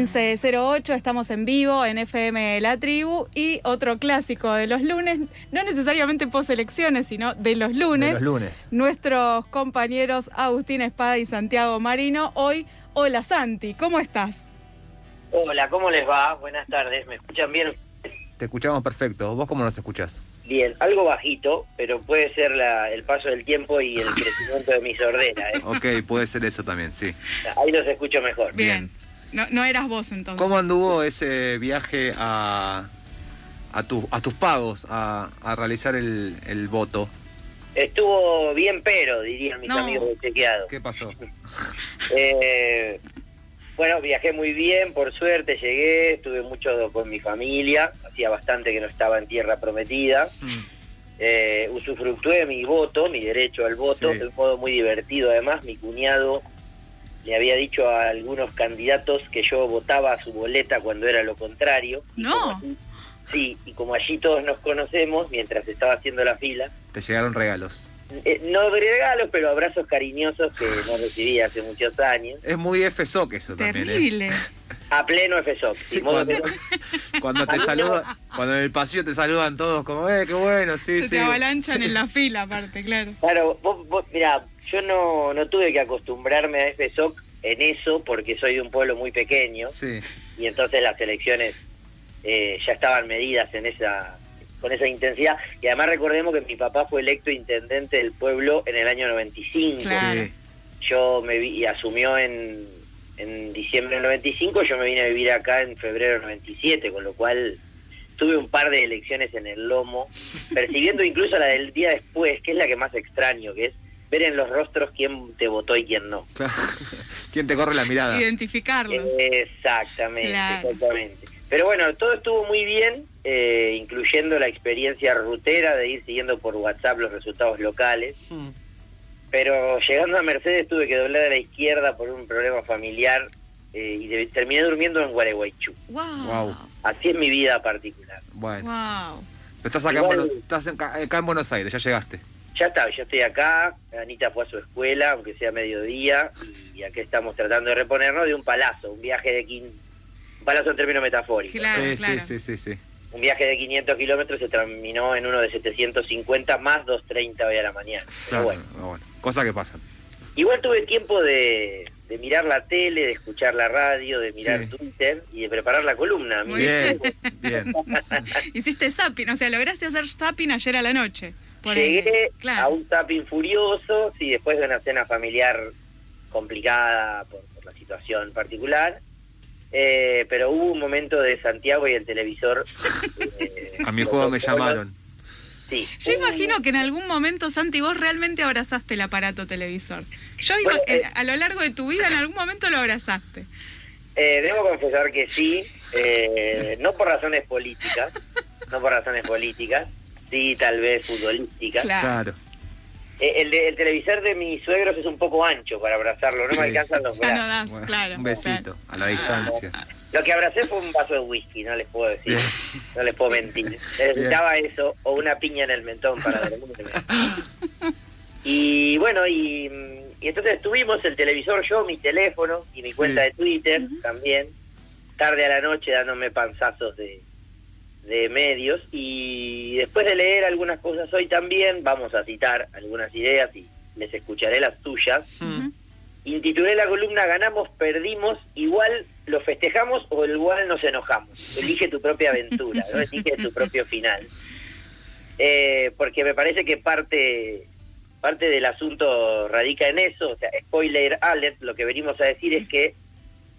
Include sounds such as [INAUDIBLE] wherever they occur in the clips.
1508, estamos en vivo en FM La Tribu y otro clásico de los lunes, no necesariamente post elecciones, sino de los lunes. De los lunes. Nuestros compañeros Agustín Espada y Santiago Marino. Hoy, hola Santi, ¿cómo estás? Hola, ¿cómo les va? Buenas tardes, ¿me escuchan bien? Te escuchamos perfecto. ¿Vos cómo nos escuchás? Bien, algo bajito, pero puede ser la, el paso del tiempo y el crecimiento de mi sordera. ¿eh? Ok, puede ser eso también, sí. Ahí los escucho mejor. Bien. No, no eras vos entonces. ¿Cómo anduvo ese viaje a, a, tu- a tus pagos, a, a realizar el, el voto? Estuvo bien pero, dirían mis No. amigos de chequeado. ¿Qué pasó? [LAUGHS] Eh, bueno, viajé muy bien, por suerte llegué, estuve mucho con mi familia, hacía bastante que no estaba en tierra prometida. Mm, Eh, usufructué mi voto, mi derecho al voto, Sí. de un modo muy divertido. Además, mi cuñado le había dicho a algunos candidatos que yo votaba a su boleta cuando era lo contrario. No. allí- sí, y como allí todos nos conocemos, mientras estaba haciendo la fila, Te llegaron regalos. eh, no regalos, pero abrazos cariñosos que no recibí hace muchos años. Es muy FSOC eso también, ¿eh? [LAUGHS] A pleno FSOC. Sí, [LAUGHS] cuando, te saludan, cuando en el pasillo te saludan todos como, eh, qué bueno, sí, Se sí. te avalanchan Sí. en la fila aparte, claro. Claro, vos, vos mirá, yo no, no tuve que acostumbrarme a FSOC en eso porque soy de un pueblo muy pequeño. Sí, y entonces las elecciones eh, ya estaban medidas en esa con esa intensidad y además recordemos que mi papá fue electo intendente del pueblo en el año 95 Claro. sí. yo me vi y asumió en, en diciembre del 95 yo me vine a vivir acá en febrero del 97 con lo cual tuve un par de elecciones en el lomo [LAUGHS] percibiendo incluso la del día después que es la que más extraño que es ver en los rostros quién te votó y quién no. [LAUGHS] ¿Quién te corre la mirada? Identificarlos. Exactamente, Claro. exactamente. Pero bueno, todo estuvo muy bien, eh, incluyendo la experiencia rutera de ir siguiendo por WhatsApp los resultados locales. Mm. Pero llegando a Mercedes tuve que doblar a la izquierda por un problema familiar eh, y de- terminé durmiendo en Gualeguaychú. Wow. Wow. Así es mi vida particular. Bueno, Wow. estás acá, en Igual- estás en- acá en Buenos Aires, ya llegaste. Ya está, yo estoy acá, Anita fue a su escuela, aunque sea mediodía, y aquí estamos tratando de reponernos de un palazo, un viaje de... quin- Un palazo en términos metafóricos. Claro, sí, claro. sí, sí, sí, sí. Un viaje de 500 kilómetros se terminó en uno de 750 más 230 hoy a la mañana. Pero Claro, bueno, bueno, cosas que pasan. igual tuve tiempo de, de mirar la tele, de escuchar la radio, de mirar Sí. Twitter y de preparar la columna. Muy Bien, [LAUGHS] bien. [LAUGHS] Hiciste zapping, o sea, lograste hacer zapping ayer a la noche. Por el- Llegué a un tapping furioso, sí, después de una cena familiar complicada por, por la situación particular. Eh, pero hubo un momento de Santiago y el televisor. eh, A mi juego me llamaron. Sí. Yo imagino que en algún momento, Santi, vos realmente abrazaste el aparato televisor. Yo Bueno, eh, eh, a lo largo de tu vida en algún momento lo abrazaste. Eh, debo confesar que sí, eh, no por razones políticas, no por razones políticas, sí tal vez futbolísticas. Claro. Eh, el, de- el televisor de mis suegros es un poco ancho para abrazarlo, no Sí. me alcanzan los Ya no brazos. das, Bueno, claro. un besito, a la distancia. Lo que abracé fue un vaso de whisky, no les puedo decir, Bien. no les puedo mentir. Necesitaba eso o una piña en el mentón para dormirme. [LAUGHS] Y bueno, y, y entonces tuvimos el televisor yo, mi teléfono y mi Sí. cuenta de Twitter también, tarde a la noche dándome panzazos de, de medios y después de leer algunas cosas hoy también, vamos a citar algunas ideas y les escucharé las tuyas. Intitulé la columna Ganamos, perdimos, igual lo festejamos o igual nos enojamos. Elige tu propia aventura, [LAUGHS] ¿no? elige tu propio final. Eh, porque me parece que parte parte del asunto radica en eso, o sea, spoiler alert, lo que venimos a decir es que,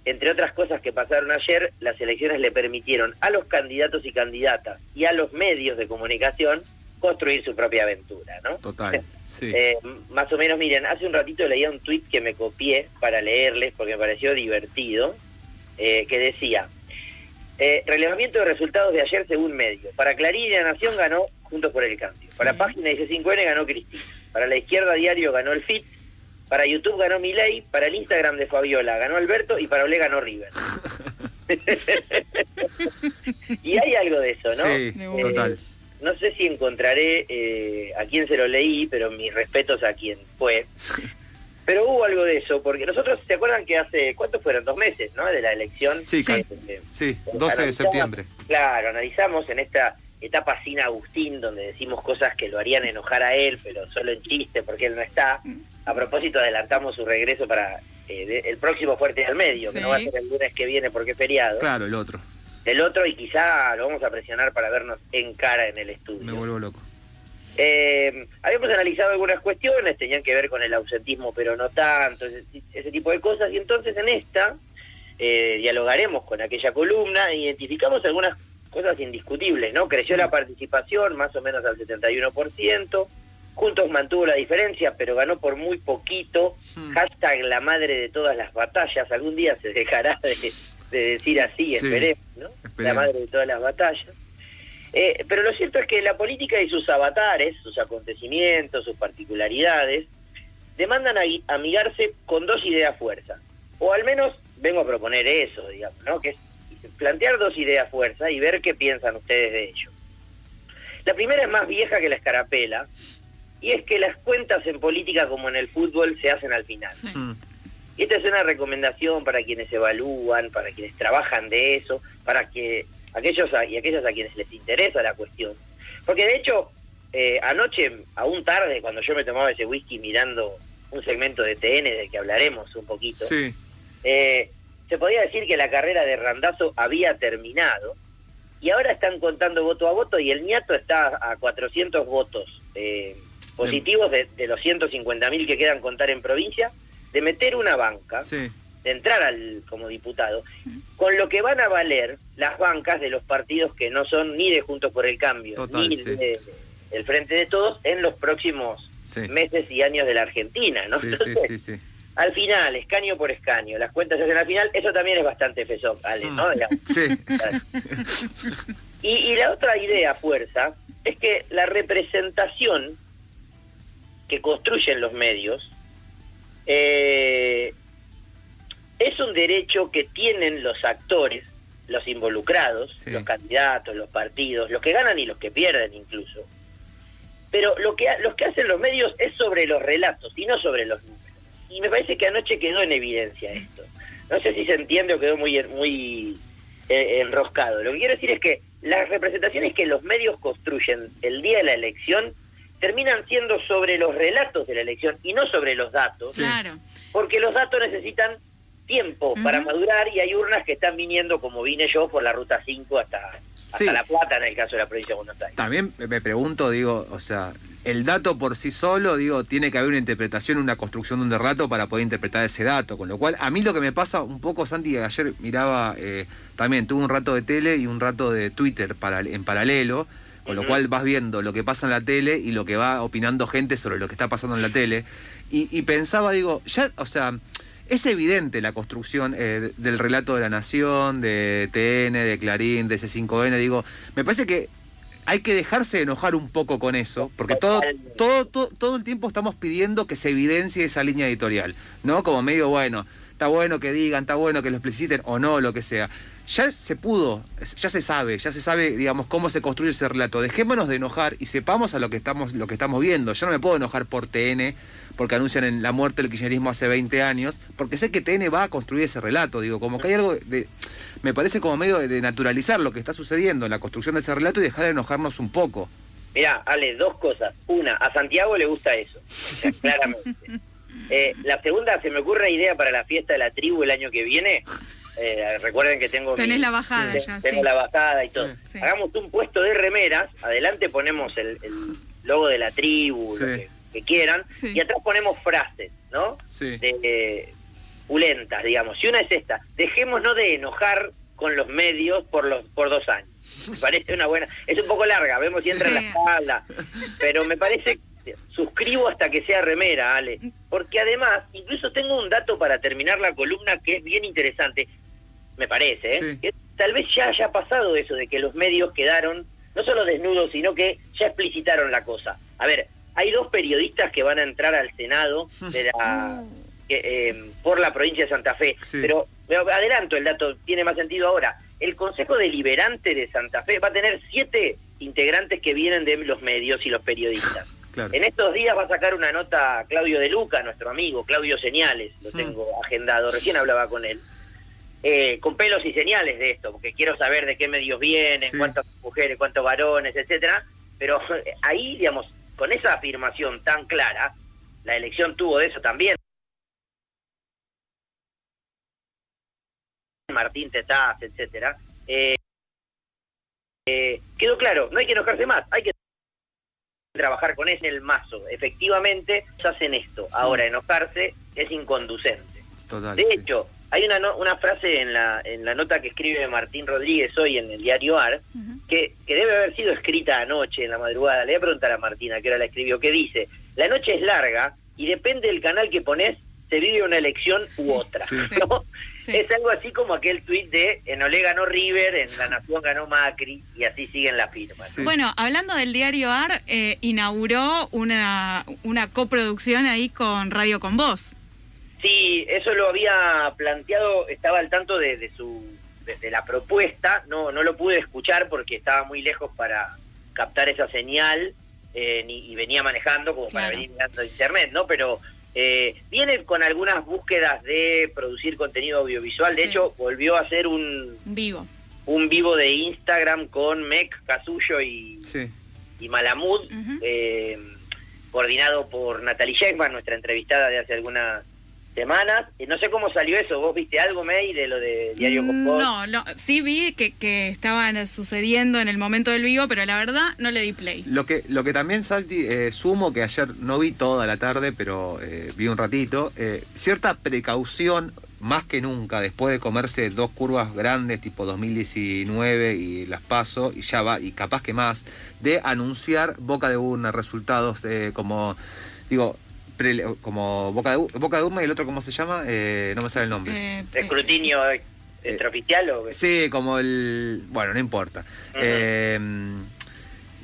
entre otras cosas que pasaron ayer, las elecciones le permitieron a los candidatos y candidatas y a los medios de comunicación construir su propia aventura, ¿no? Total, [LAUGHS] sí. Eh, más o menos, miren, hace un ratito leía un tuit que me copié para leerles porque me pareció divertido, eh, que decía, Eh, relevamiento de resultados de ayer según medio. Para Clarín y La Nación ganó Juntos por el Cambio. Para página de 5N ganó Cristina. Para la izquierda diario ganó el FIT. Para YouTube ganó Milei. Para el Instagram de Fabiola ganó Alberto. Y para Olé ganó River. [LAUGHS] y hay algo de eso, ¿no? Sí, Eh, total. No sé si encontraré eh, a quién se lo leí, pero mis respetos a quien fue. Pero hubo algo de eso, porque nosotros, ¿se acuerdan que hace, ¿cuántos fueron? Dos meses, ¿no? De la elección. Sí, Sí. Eh, Sí, 12 de analizamos- septiembre. Claro, analizamos en esta etapa sin Agustín, donde decimos cosas que lo harían enojar a él, pero solo en chiste porque él no está. A propósito, adelantamos su regreso para eh, de- el próximo Fuerte al Medio, que no va a ser el lunes que viene porque es feriado. Claro, el otro. El otro, y quizá lo vamos a presionar para vernos en cara en el estudio. Me vuelvo loco. Eh, habíamos analizado algunas cuestiones, tenían que ver con el ausentismo, pero no tanto, ese, ese tipo de cosas. Y entonces en esta eh, dialogaremos con aquella columna e identificamos algunas cosas indiscutibles, ¿no? Creció la participación más o menos al 71%. Juntos mantuvo la diferencia, pero ganó por muy poquito. Hmm. Hashtag la madre de todas las batallas. Algún día se dejará de, de decir así, Sí, esperemos, ¿no? La madre de todas las batallas. Eh, pero lo cierto es que la política y sus avatares, sus acontecimientos, sus particularidades, demandan agui- amigarse con dos ideas fuerza. O al menos vengo a proponer eso, digamos, ¿no? Que es plantear dos ideas fuerza y ver qué piensan ustedes de ello. La primera es más vieja que la escarapela, y es que las cuentas en política como en el fútbol se hacen al final. Mm. Y esta es una recomendación para quienes evalúan, para quienes trabajan de eso, para que aquellos a- y aquellas a quienes les interesa la cuestión. Porque de hecho, eh, anoche, aún tarde, cuando yo me tomaba ese whisky mirando un segmento de TN del que hablaremos un poquito, Sí, eh, se podía decir que la carrera de Randazo había terminado y ahora están contando voto a voto y el ñato está a 400 votos eh, positivos de, de los 150.000 que quedan contar en provincia de meter una banca, sí. de entrar al como diputado, con lo que van a valer las bancas de los partidos que no son ni de Juntos por el Cambio, Total, ni sí. de, del Frente de Todos en los próximos Sí. meses y años de la Argentina, ¿no? Entonces, al final, escaño por escaño, las cuentas se hacen al final, eso también es bastante fesón, Ale, ¿no? Sí. Y, y la otra idea, fuerza, es que la representación que construyen los medios eh, es un derecho que tienen los actores, los involucrados, Sí. los candidatos, los partidos, los que ganan y los que pierden incluso. Pero lo que los que hacen los medios es sobre los relatos y no sobre los números. Y me parece que anoche quedó en evidencia esto. No sé si se entiende o quedó muy muy eh, enroscado. Lo que quiero decir es que las representaciones que los medios construyen el día de la elección terminan siendo sobre los relatos de la elección y no sobre los datos. Claro. porque los datos necesitan tiempo para madurar y hay urnas que están viniendo como vine yo por la ruta 5 hasta, hasta Sí. La Plata en el caso de la provincia de Buenos Aires. También me pregunto, digo, o sea, el dato por sí solo, digo, tiene que haber una interpretación, una construcción de un relato para poder interpretar ese dato. Con lo cual, a mí lo que me pasa un poco, Santi, ayer miraba, eh, también tuve un rato de tele y un rato de Twitter para, en paralelo, con lo cual vas viendo lo que pasa en la tele y lo que va opinando gente sobre lo que está pasando en la tele. Y, y pensaba, digo, ya, o sea, es evidente la construcción eh, de- del relato de la Nación, de TN, de Clarín, de C5N, digo, me parece que hay que dejarse de enojar un poco con eso, porque todo, todo, todo, todo el tiempo estamos pidiendo que se evidencie esa línea editorial, ¿no? Como medio, bueno, está bueno que digan, está bueno que lo expliciten o no, lo que sea. Ya se pudo, ya se sabe, ya se sabe, digamos, cómo se construye ese relato. Dejémonos de enojar y sepamos a lo que estamos, lo que estamos viendo. Yo no me puedo enojar por TN, porque anuncian en la muerte del kirchnerismo hace 20 años, porque sé que TN va a construir ese relato. Digo, como que hay algo de. Me parece como medio de, de naturalizar lo que está sucediendo en la construcción de ese relato y dejar de enojarnos un poco. Mirá, Ale, dos cosas. Una, a Santiago le gusta eso, o sea, claramente. [LAUGHS] Eh, la segunda, se me ocurre una idea para la fiesta de la tribu el año que viene. Eh, recuerden que tengo Tenés mi- la bajada te- ya, Tengo sí. la bajada y todo. sí. Hagamos un puesto de remeras, adelante ponemos el, el logo de la tribu, lo que, que quieran, Sí. y atrás ponemos frases, ¿no? Sí. de eh, pulentas, digamos. Y una es esta, dejémonos de enojar con los medios por los por dos años. Me parece una buena, es un poco larga, vemos si entra en la tabla, pero me parece suscribo hasta que sea remera, Ale, porque además incluso tengo un dato para terminar la columna que es bien interesante, me parece, ¿eh? Sí. Tal vez ya haya pasado eso de que los medios quedaron no solo desnudos, sino que ya explicitaron la cosa. A ver, hay dos periodistas que van a entrar al Senado de la, [LAUGHS] que, eh, por la provincia de Santa Fe, Sí. pero me adelanto, el dato tiene más sentido ahora. El Consejo Deliberante de Santa Fe va a tener siete integrantes que vienen de los medios y los periodistas. [LAUGHS] Claro. En estos días va a sacar una nota Claudio De Luca, nuestro amigo, Claudio Señales, lo Mm. tengo agendado, recién hablaba con él, eh, con pelos y señales de esto, porque quiero saber de qué medios vienen, Sí. cuántas mujeres, cuántos varones, etcétera. Pero eh, ahí, digamos, con esa afirmación tan clara, la elección tuvo de eso también. Martín Tetaz, etcétera. Eh, eh, quedó claro, no hay que enojarse más, hay que trabajar con ese el mazo. Efectivamente, hacen esto. Ahora, enojarse es inconducente. Total. De sí. Hay una, no- una frase en la, en la nota que escribe Martín Rodríguez hoy en el diario AR, que, que debe haber sido escrita anoche en la madrugada. Le voy a preguntar a Martina que ahora la escribió, que dice, la noche es larga y depende del canal que pones, se vive una elección u otra. Sí. ¿no? Sí. [LAUGHS] Es algo así como aquel tuit de en Olé ganó River, en La Nación ganó Macri, y así siguen las firmas. Sí. Bueno, hablando del diario AR, eh, inauguró una, una coproducción ahí con Radio Con Voz. Sí, eso lo había planteado, estaba al tanto de, de su de, de la propuesta, no no lo pude escuchar porque estaba muy lejos para captar esa señal eh, ni- y venía manejando como para venir mirando internet, ¿no? Pero eh, viene con algunas búsquedas de producir contenido audiovisual, de Sí. hecho volvió a hacer un, Vivo. un vivo de Instagram con Mec, Casullo y, Sí. y Malamud, eh, coordinado por Natalie Sheckman, nuestra entrevistada de hace algunas semanas. Eh, no sé cómo salió eso. ¿Vos viste algo, May, de lo de Diario con Vos? No, no, sí vi que, que estaban sucediendo en el momento del vivo, pero la verdad no le di play. Lo que, lo que también, Salti, eh, sumo que ayer no vi toda la tarde, pero eh, vi un ratito, eh, cierta precaución, más que nunca, después de comerse dos curvas grandes, tipo 2019 y las paso, y ya va, y capaz que más, de anunciar boca de urna, resultados eh, como, digo, como boca de, boca de urna y el otro, ¿cómo se llama? Eh, no me sale el nombre. Eh, eh, ¿Escrutinio extraoficial o...? Sí, como el. Bueno, no importa. Eh,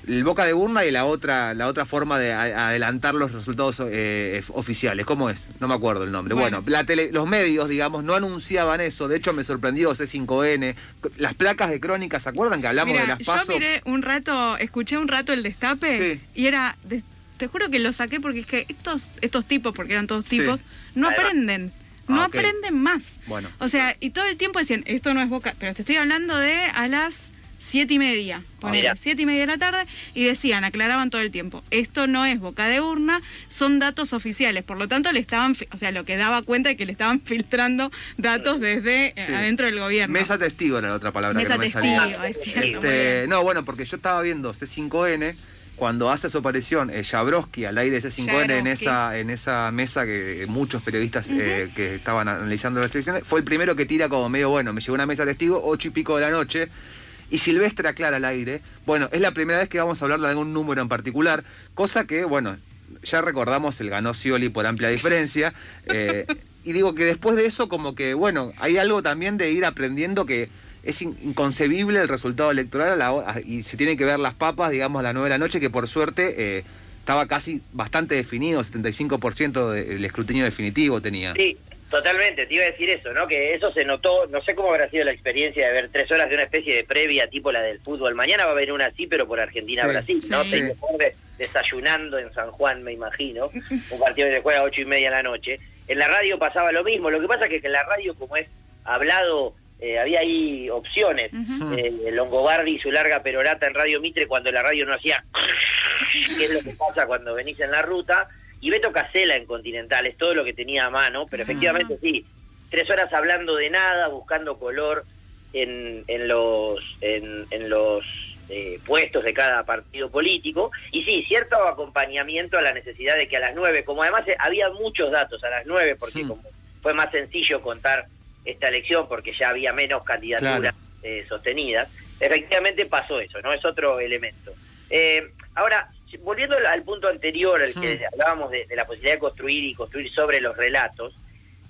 el boca de urna y la otra la otra forma de a- adelantar los resultados eh, oficiales. ¿Cómo es? No me acuerdo el nombre. Bueno, Bueno. la tele- los medios, digamos, no anunciaban eso. De hecho, me sorprendió C5N. Las placas de crónica, ¿se acuerdan que hablamos Mirá, de las yo pasos? miré un rato, escuché un rato el destape Sí. y era, de- te juro que lo saqué porque es que estos, estos tipos, porque eran todos Sí. tipos, no aprenden. No Ah, aprenden más. Bueno. O sea, y todo el tiempo decían, esto no es boca, pero te estoy hablando de a las siete y media, ponele, mira. siete y media de la tarde, y decían, aclaraban todo el tiempo, esto no es boca de urna, son datos oficiales, por lo tanto le estaban, o sea, lo que daba cuenta de que le estaban filtrando datos desde eh, Sí. adentro del gobierno. Mesa testigo era la otra palabra Mesa que no me testigo, salía. es cierto, Este, no, bueno, porque yo estaba viendo C5N cuando hace su aparición eh, Jabrowski al aire de C5N en esa en esa mesa que muchos periodistas eh, que estaban analizando las elecciones fue el primero que tira como medio bueno, me llegó una mesa testigo ocho y pico de la noche y Silvestre aclara al aire, bueno, es la primera vez que vamos a hablar de algún número en particular, cosa que, bueno, ya recordamos, el ganó Scioli por amplia diferencia. eh, [LAUGHS] y digo que después de eso, como que, bueno, hay algo también de ir aprendiendo que es in- inconcebible el resultado electoral a la y se tienen que ver las papas, digamos, a las 9 de la noche, que por suerte eh, estaba casi bastante definido, 75% del escrutinio definitivo tenía. Sí, totalmente, te iba a decir eso, ¿no? Que eso se notó, no sé cómo habrá sido la experiencia de ver tres horas de una especie de previa tipo la del fútbol. Mañana va a haber una así, pero por Argentina-Brasil, Sí, ¿no? sí. Tarde, desayunando en San Juan, me imagino. Un partido que se juega a ocho y media de la noche. En la radio pasaba lo mismo. Lo que pasa es que en la radio, como es hablado, eh, había ahí opciones. Ujú. Eh, Longobardi y su larga perorata en Radio Mitre cuando la radio no hacía [LAUGHS] qué es lo que pasa cuando venís en la ruta, y Beto Casela en Continental, es todo lo que tenía a mano, pero efectivamente sí, tres horas hablando de nada, buscando color en, en los, en, en los eh, puestos de cada partido político, y sí, cierto acompañamiento a la necesidad de que a las nueve, como además había muchos datos a las nueve, porque como fue más sencillo contar esta elección, porque ya había menos candidaturas Claro. eh, sostenidas, efectivamente pasó eso, ¿no? Es otro elemento. Eh, ahora, volviendo al- punto anterior, al que Hmm. hablábamos de, de la posibilidad de construir y construir sobre los relatos,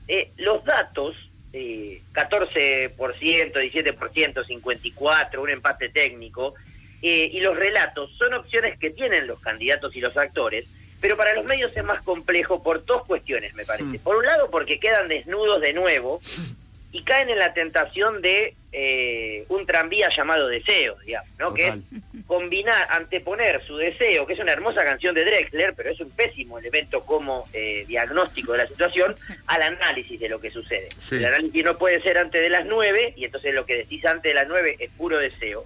eh, los datos eh, 14%, 17%, 54%, un empate técnico. Eh, y los relatos son opciones que tienen los candidatos y los actores, pero para los medios es más complejo por dos cuestiones, me parece. Por un lado, porque quedan desnudos de nuevo y caen en la tentación de eh, un tranvía llamado deseo, digamos, ¿no? Que es combinar, anteponer su deseo, que es una hermosa canción de Drexler, pero es un pésimo elemento como eh, diagnóstico de la situación, al análisis de lo que sucede. El análisis no puede ser antes de las nueve, y entonces lo que decís antes de las nueve es puro deseo.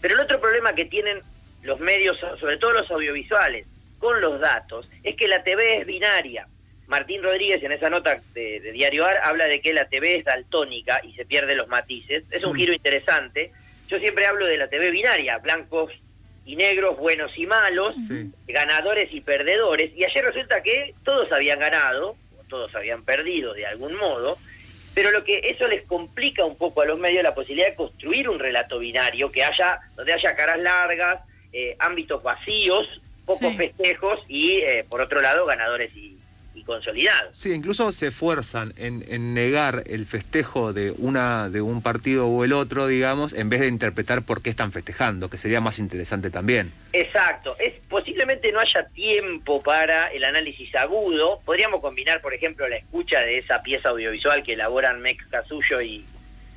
Pero el otro problema que tienen los medios, sobre todo los audiovisuales, con los datos, es que la TV es binaria. Martín Rodríguez en esa nota de, Diario AR habla de que la TV es daltónica y se pierde los matices. Es un giro interesante. Yo siempre hablo de la TV binaria, blancos y negros, buenos y malos, ganadores y perdedores. Y ayer resulta que todos habían ganado, o todos habían perdido de algún modo, pero lo que eso les complica un poco a los medios la posibilidad de construir un relato binario que haya, donde haya caras largas, eh, ámbitos vacíos, pocos festejos y, eh, por otro lado, ganadores y, consolidado. Sí, incluso se esfuerzan en, negar el festejo de una de un partido o el otro, digamos, en vez de interpretar por qué están festejando, que sería más interesante también. Exacto, es posiblemente no haya tiempo para el análisis agudo. Podríamos combinar, por ejemplo, la escucha de esa pieza audiovisual que elaboran Mex Casullo y,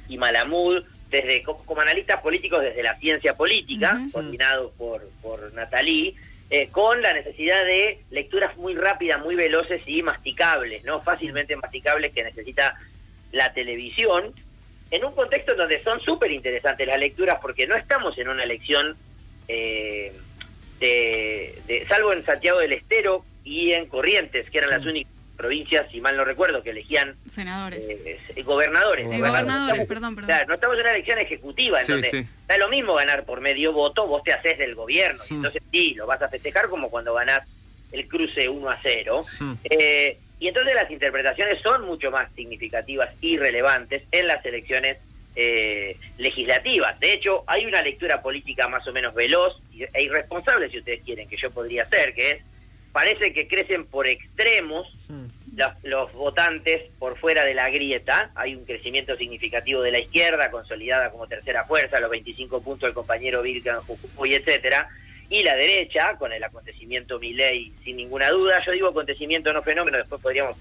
y Malamud desde como, analistas políticos desde la ciencia política, coordinados por por Natalie eh, con la necesidad de lecturas muy rápidas, muy veloces y masticables, ¿no? Fácilmente masticables que necesita la televisión, en un contexto donde son súper interesantes las lecturas porque no estamos en una elección eh, de, salvo en Santiago del Estero y en Corrientes, que eran las únicas provincias, si mal no recuerdo, que elegían senadores, eh, gobernadores. gobernadores, perdón, perdón. no estamos en una elección ejecutiva, entonces da lo mismo ganar por medio voto, vos te haces del gobierno, entonces sí, lo vas a festejar como cuando ganás el cruce 1 a 0. Eh, y entonces las interpretaciones son mucho más significativas y relevantes en las elecciones eh, legislativas. De hecho, hay una lectura política más o menos veloz e irresponsable, si ustedes quieren, que yo podría hacer, que es parece que crecen por extremos hmm. los, votantes por fuera de la grieta. Hay un crecimiento significativo de la izquierda, consolidada como tercera fuerza, los 25 puntos del compañero Vilcan, Jujuy, etcétera. Y la derecha, con el acontecimiento Milei, sin ninguna duda. Yo digo acontecimiento, no fenómeno, después podríamos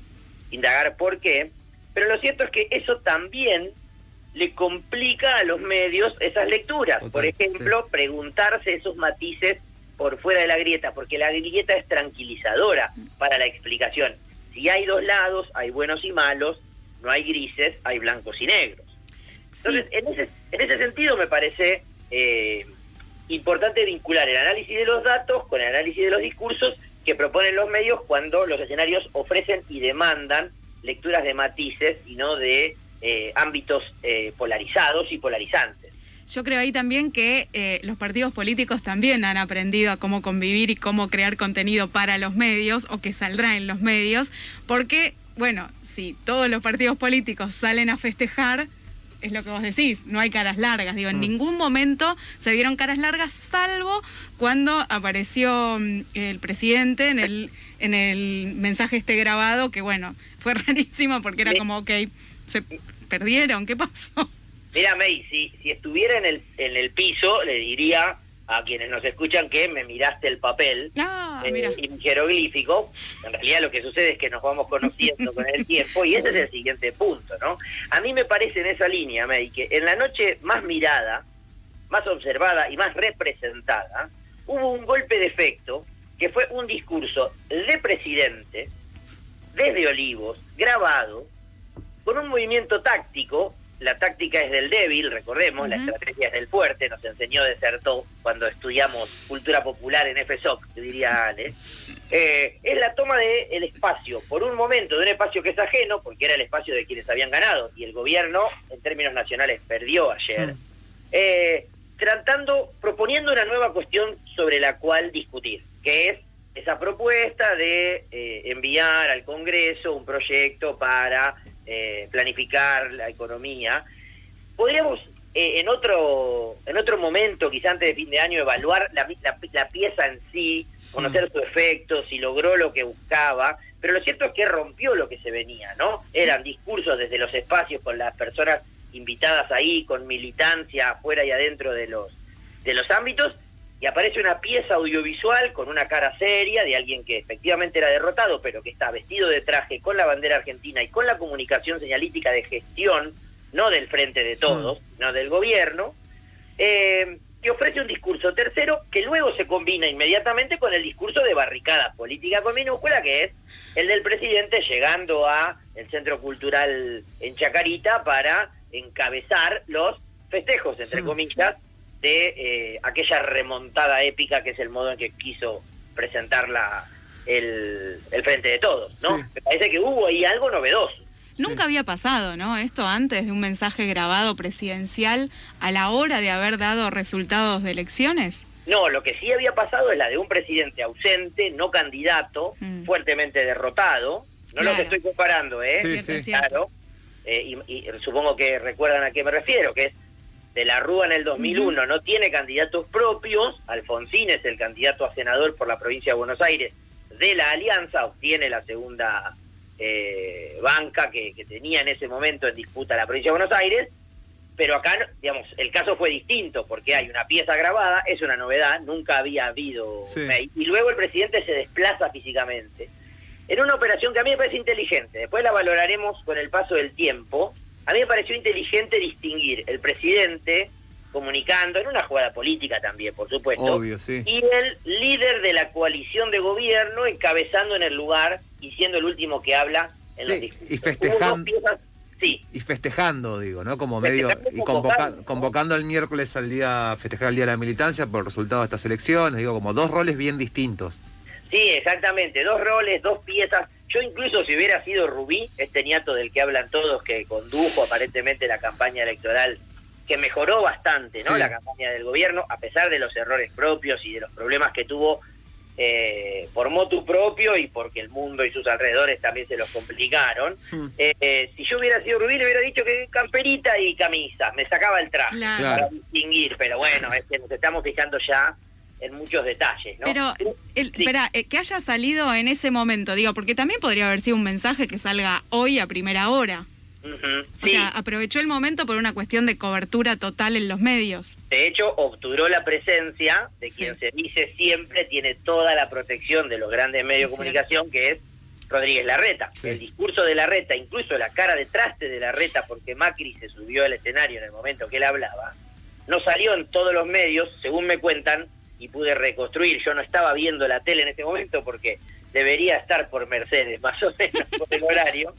indagar por qué. Pero lo cierto es que eso también le complica a los medios esas lecturas. por ejemplo, preguntarse esos matices por fuera de la grieta, porque la grieta es tranquilizadora para la explicación. Si hay dos lados, hay buenos y malos, no hay grises, hay blancos y negros. Entonces, en, ese, en ese sentido me parece eh, importante vincular el análisis de los datos con el análisis de los discursos que proponen los medios cuando los escenarios ofrecen y demandan lecturas de matices y no de eh, ámbitos eh, polarizados y polarizantes. Yo creo ahí también que eh, los partidos políticos también han aprendido a cómo convivir y cómo crear contenido para los medios o que saldrá en los medios, porque, bueno, si todos los partidos políticos salen a festejar, es lo que vos decís, no hay caras largas. Digo, en mm. ningún momento se vieron caras largas, salvo cuando apareció mm, el presidente en el, en el mensaje este grabado, que bueno, fue [LAUGHS] rarísimo porque era como, ok, se perdieron, ¿qué pasó? Mira, May, si, si estuviera en el, en el piso, le diría a quienes nos escuchan que me miraste el papel ah, eh, jeroglífico. En realidad lo que sucede es que nos vamos conociendo con el tiempo y ese es el siguiente punto, ¿no? A mí me parece en esa línea, May, que en la noche más mirada, más observada y más representada, hubo un golpe de efecto que fue un discurso de presidente desde Olivos, grabado, con un movimiento táctico la táctica es del débil, recordemos, la estrategia es del fuerte, nos enseñó Desertó cuando estudiamos cultura popular en FSOC, diría Ale. Eh, es la toma del el espacio, por un momento, de un espacio que es ajeno, porque era el espacio de quienes habían ganado, y el gobierno, en términos nacionales, perdió ayer, eh, tratando, proponiendo una nueva cuestión sobre la cual discutir, que es esa propuesta de eh, enviar al Congreso un proyecto para eh, planificar la economía. Podríamos eh, en otro en otro momento, quizá antes de fin de año, evaluar la, la, pieza en sí, conocer su efecto, si logró lo que buscaba, pero lo cierto es que rompió lo que se venía, ¿no? Eran discursos desde los espacios con las personas invitadas ahí, con militancia afuera y adentro de los, de los ámbitos, y aparece una pieza audiovisual con una cara seria de alguien que efectivamente era derrotado, pero que está vestido de traje con la bandera argentina y con la comunicación señalítica de gestión, no del frente de todos, no del gobierno, eh, que ofrece un discurso tercero que luego se combina inmediatamente con el discurso de barricada política con minúscula, que es el del presidente llegando a el Centro Cultural en Chacarita para encabezar los festejos, entre comillas, de eh, aquella remontada épica que es el modo en que quiso presentarla el, el Frente de Todos, ¿no? Me parece que hubo ahí algo novedoso. Nunca había pasado, ¿no? Esto antes de un mensaje grabado presidencial a la hora de haber dado resultados de elecciones. No, lo que sí había pasado es la de un presidente ausente, no candidato, Mm. fuertemente derrotado. No lo que estoy comparando, ¿eh? Sí. Claro. Eh, y, y supongo que recuerdan a qué me refiero, que es de la Rúa en el 2001 no tiene candidatos propios, Alfonsín es el candidato a senador por la provincia de Buenos Aires de la Alianza, obtiene la segunda eh, banca que, que tenía en ese momento en disputa la provincia de Buenos Aires, pero acá, digamos, el caso fue distinto, porque hay una pieza grabada, es una novedad, nunca había habido Sí. y luego el presidente se desplaza físicamente. En una operación que a mí me parece inteligente, después la valoraremos con el paso del tiempo, a mí me pareció inteligente distinguir el presidente comunicando, en una jugada política también, por supuesto, Obvio, sí. y el líder de la coalición de gobierno encabezando en el lugar y siendo el último que habla en Sí, los discursos. y Hubo festejan- dos piezas- sí, Y festejando, digo, ¿no? Como medio. Festejando y Y convoca- convocando. convocando el miércoles al día, festejar el día de la militancia por el resultado de estas elecciones, digo, como dos roles bien distintos. sí, exactamente, dos roles, dos piezas. Yo incluso si hubiera sido Rubí, este niato del que hablan todos, que condujo aparentemente la campaña electoral, que mejoró bastante, ¿no? Sí. La campaña del gobierno, a pesar de los errores propios y de los problemas que tuvo eh, por motu propio y porque el mundo y sus alrededores también se los complicaron. Eh, eh, si yo hubiera sido Rubí, le hubiera dicho que camperita y camisa, me sacaba el traje. Claro. para distinguir, pero bueno, es que nos estamos fijando ya en muchos detalles, ¿no? Pero, el, Sí. espera, eh, que haya salido en ese momento, digo, porque también podría haber sido un mensaje que salga hoy a primera hora. O sí. sea, aprovechó el momento por una cuestión de cobertura total en los medios. De hecho, obturó la presencia de Sí. quien se dice siempre tiene toda la protección de los grandes medios de comunicación, que es Rodríguez Larreta. Sí. El discurso de Larreta, incluso la cara de traste de Larreta, porque Macri se subió al escenario en el momento que él hablaba, no salió en todos los medios, según me cuentan, y pude reconstruir. Yo no estaba viendo la tele en ese momento porque debería estar por Mercedes, [LAUGHS] más o menos por el horario.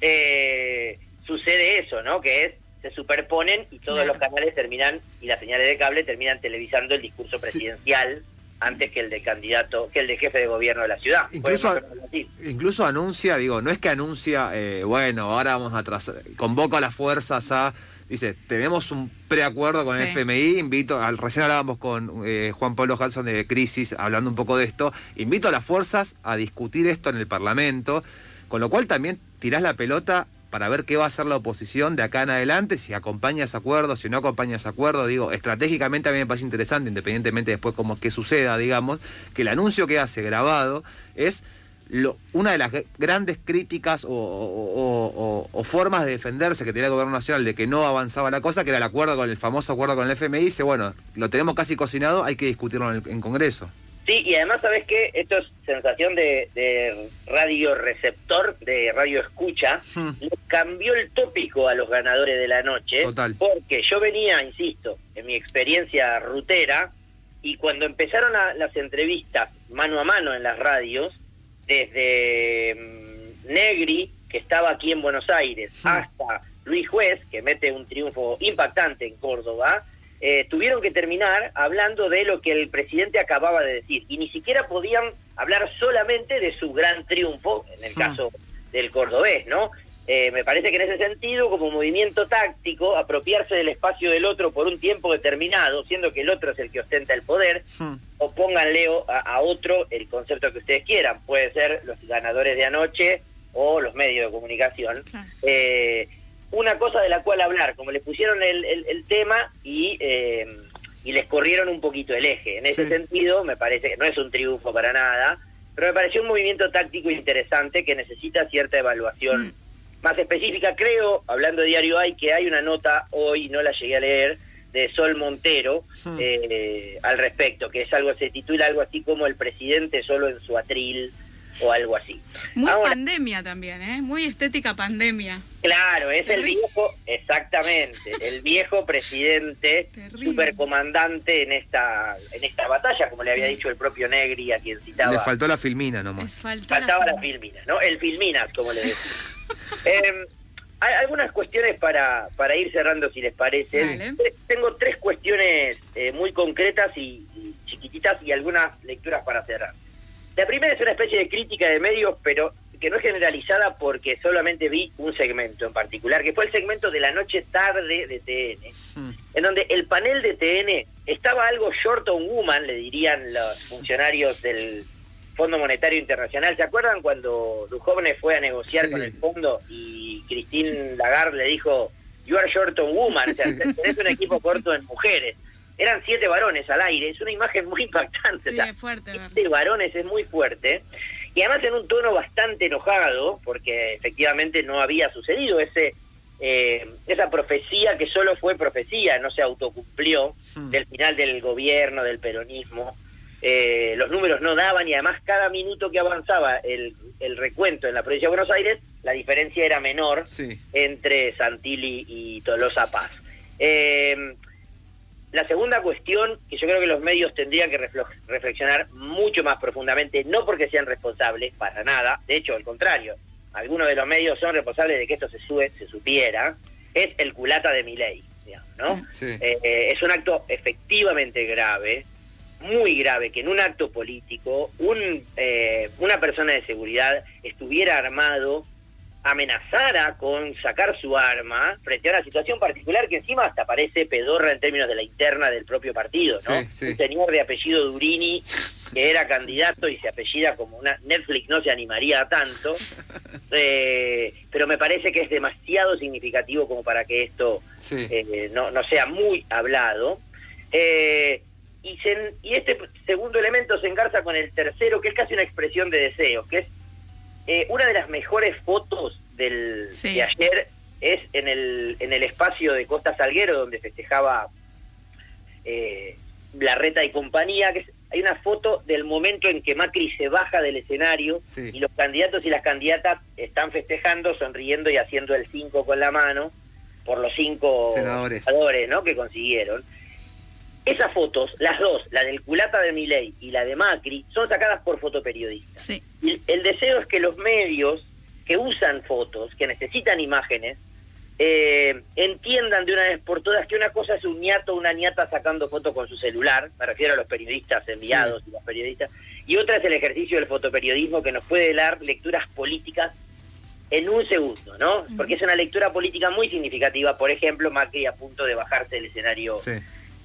Eh, sucede eso, ¿no? Que es se superponen y todos Claro. los canales terminan y las señales de cable terminan televisando el discurso presidencial antes que el de candidato, que el de jefe de gobierno de la ciudad. Incluso, incluso anuncia, digo, no es que anuncia, eh, bueno, ahora vamos a trazar, convoca a las fuerzas a, dice, tenemos un preacuerdo con el. FMI, invito, al, recién hablábamos con eh, Juan Pablo Hanson de Crisis, hablando un poco de esto, invito a las fuerzas a discutir esto en el Parlamento, con lo cual también tirás la pelota para ver qué va a hacer la oposición de acá en adelante, si acompaña ese acuerdo, si no acompaña ese acuerdo. Digo, estratégicamente a mí me parece interesante, independientemente después como que suceda, digamos, que el anuncio que hace grabado es lo- una de las gr- grandes críticas o, o- o- o- o formas de defenderse que tenía el gobierno nacional de que no avanzaba la cosa, que era el acuerdo con el famoso acuerdo con el FMI, dice, bueno, lo tenemos casi cocinado, hay que discutirlo en, el, en Congreso. Sí, y además, ¿sabes qué? Esto es sensación de, de radio receptor, de radio escucha. Hmm. Cambió el tópico a los ganadores de la noche. Total. Porque yo venía, insisto, en mi experiencia rutera, y cuando empezaron a- las entrevistas mano a mano en las radios, desde mm, Negri, que estaba aquí en Buenos Aires, hasta Luis Juez, que mete un triunfo impactante en Córdoba, eh, tuvieron que terminar hablando de lo que el presidente acababa de decir. Y ni siquiera podían hablar solamente de su gran triunfo, en el caso del cordobés, ¿no? Eh, me parece que en ese sentido, como movimiento táctico, apropiarse del espacio del otro por un tiempo determinado, siendo que el otro es el que ostenta el poder, Hmm. o pónganle a, a otro el concepto que ustedes quieran. Puede ser los ganadores de anoche o los medios de comunicación. Claro. Eh, una cosa de la cual hablar, como le pusieron el, el- el tema y, eh, y les corrieron un poquito el eje. En ese Sí. sentido, me parece que no es un triunfo para nada. pero me pareció un movimiento táctico interesante que necesita cierta evaluación Mm. Más específica. Creo, hablando de Diario Hay, que hay una nota hoy, no la llegué a leer, de Sol Montero Hmm. eh, al respecto, que es algo, se titula algo así como el presidente solo en su atril o algo así. Muy Ahora, pandemia también, ¿eh? Muy estética pandemia. Claro, es el viejo, exactamente, el viejo presidente Terrible. supercomandante en esta en esta batalla, como le había dicho el propio Negri a quien citaba. Le faltó la filmina nomás. faltó Faltaba la film. filmina, ¿no? El filminas, como le decimos. Em, hay algunas cuestiones para, para ir cerrando, si les parece. Tengo tres cuestiones eh, muy concretas y, y chiquititas y algunas lecturas para cerrar. La primera es una especie de crítica de medios, pero que no es generalizada porque solamente vi un segmento en particular, que fue el segmento de la noche tarde de TN, Hmm. en donde el panel de TN estaba algo short on woman, le dirían los funcionarios del Fondo Monetario Internacional. ¿Se acuerdan cuando Duhovne fue a negociar Sí. con el fondo y Christine Lagarde le dijo, you are short on woman, o sea, tenés un equipo corto en mujeres? Eran siete varones al aire, es una imagen muy impactante. Sí, o sea, es fuerte verlo. siete varones es muy fuerte. Y además en un tono bastante enojado, porque efectivamente no había sucedido ese eh, esa profecía que solo fue profecía, no se autocumplió Hmm. del final del gobierno, del peronismo. Eh, los números no daban y además cada minuto que avanzaba el, el recuento en la provincia de Buenos Aires, la diferencia era menor Sí. entre Santilli y Tolosa Paz. Eh, la segunda cuestión, que yo creo que los medios tendrían que reflexionar mucho más profundamente, no porque sean responsables, para nada, de hecho, al contrario, algunos de los medios son responsables de que esto se, sube, se supiera, es el culata de mi ley, ¿no? Sí. Eh, eh, es un acto efectivamente grave, muy grave, que en un acto político un, eh, una persona de seguridad estuviera armado, amenazara con sacar su arma frente a una situación particular que encima hasta parece pedorra en términos de la interna del propio partido, ¿no? Sí, sí. Un señor de apellido Durini que era candidato y se apellida como una Netflix no se animaría a tanto, [LAUGHS] eh, pero me parece que es demasiado significativo como para que esto Sí. eh, no, no sea muy hablado. Eh, y, se- y este segundo elemento se engarza con el tercero, que es casi una expresión de deseo, que es eh, una de las mejores fotos del, Sí. de ayer es en el, en el espacio de Costa Salguero, donde festejaba eh, Larreta y compañía, que es- hay una foto del momento en que Macri se baja del escenario Sí. y los candidatos y las candidatas están festejando, sonriendo y haciendo el 5 con la mano por los cinco Senadores. senadores, ¿no? que consiguieron. Esas fotos, las dos, la del culata de Milei y la de Macri, son sacadas por fotoperiodistas. Sí. Y el deseo es que los medios que usan fotos, que necesitan imágenes, eh, entiendan de una vez por todas que una cosa es un ñato o una ñata sacando fotos con su celular, me refiero a los periodistas enviados y los periodistas, y otra es el ejercicio del fotoperiodismo que nos puede dar lecturas políticas en un segundo, ¿no? Porque es una lectura política muy significativa, por ejemplo, Macri a punto de bajarse del escenario Sí.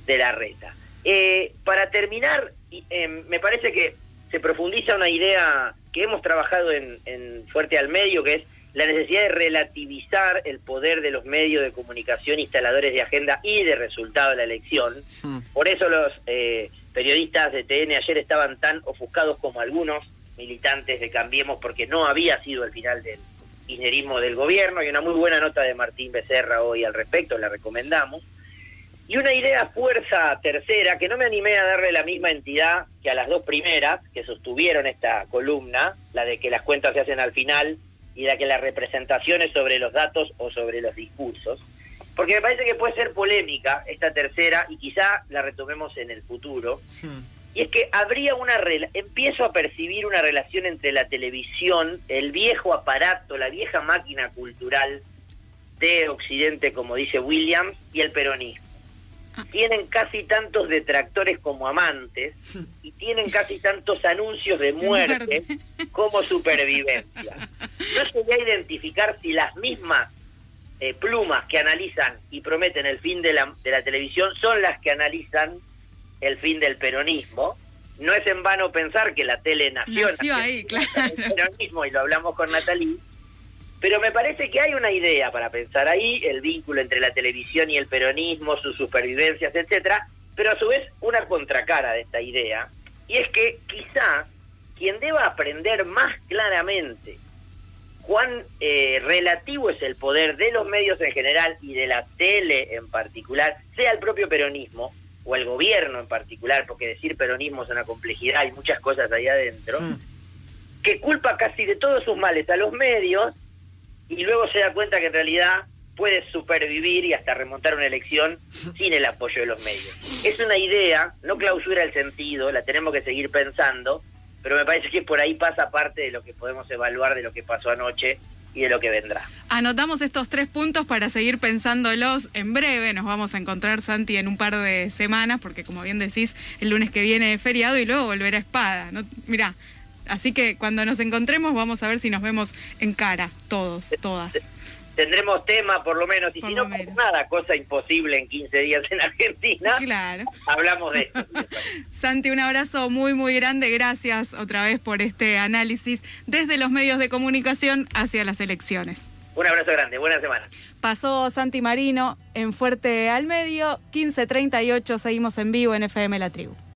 De la reta. Eh, para terminar, y, eh, me parece que se profundiza una idea que hemos trabajado en, en Fuerte al Medio, que es la necesidad de relativizar el poder de los medios de comunicación, instaladores de agenda y de resultado de la elección. Hmm. Por eso los eh, periodistas de TN ayer estaban tan ofuscados como algunos militantes de Cambiemos, porque no había sido el final del kirchnerismo del gobierno. Hay una muy buena nota de Martín Becerra hoy al respecto, la recomendamos. Y una idea fuerza tercera, que no me animé a darle la misma entidad que a las dos primeras que sostuvieron esta columna, la de que las cuentas se hacen al final y la que la representación es sobre los datos o sobre los discursos. Porque me parece que puede ser polémica esta tercera y quizá la retomemos en el futuro. Hmm. Y es que habría una empiezo a percibir una relación entre la televisión, el viejo aparato, la vieja máquina cultural de Occidente, como dice Williams, y el peronismo. Tienen casi tantos detractores como amantes y tienen casi tantos anuncios de muerte como supervivencia. No se voy a identificar si las mismas eh, plumas que analizan y prometen el fin de la, de la televisión son las que analizan el fin del peronismo. No es en vano pensar que la tele nació, Nació ahí, claro. el peronismo y lo hablamos con Natalie. Pero me parece que hay una idea para pensar ahí, el vínculo entre la televisión y el peronismo, sus supervivencias, etcétera, pero a su vez una contracara de esta idea, y es que quizá quien deba aprender más claramente cuán eh, relativo es el poder de los medios en general y de la tele en particular, sea el propio peronismo o el gobierno en particular, porque decir peronismo es una complejidad, hay muchas cosas ahí adentro, Mm. que culpa casi de todos sus males a los medios y luego se da cuenta que en realidad puede supervivir y hasta remontar una elección sin el apoyo de los medios. Es una idea, no clausura el sentido, la tenemos que seguir pensando, pero me parece que por ahí pasa parte de lo que podemos evaluar de lo que pasó anoche y de lo que vendrá. Anotamos estos tres puntos para seguir pensándolos en breve. Nos vamos a encontrar, Santi, en un par de semanas, porque como bien decís, el lunes que viene es feriado y luego volverá a Espada. ¿no? Mirá, así que cuando nos encontremos vamos a ver si nos vemos en cara, todos, todas. Tendremos tema por lo menos, y Por si no menos. nada, cosa imposible en 15 días en Argentina, Claro. hablamos de esto. [LAUGHS] Santi, un abrazo muy, muy grande. Gracias otra vez por este análisis desde los medios de comunicación hacia las elecciones. Un abrazo grande, buena semana. Pasó Santi Marino en Fuerte al Medio, 1538, seguimos en vivo en FM La Tribu.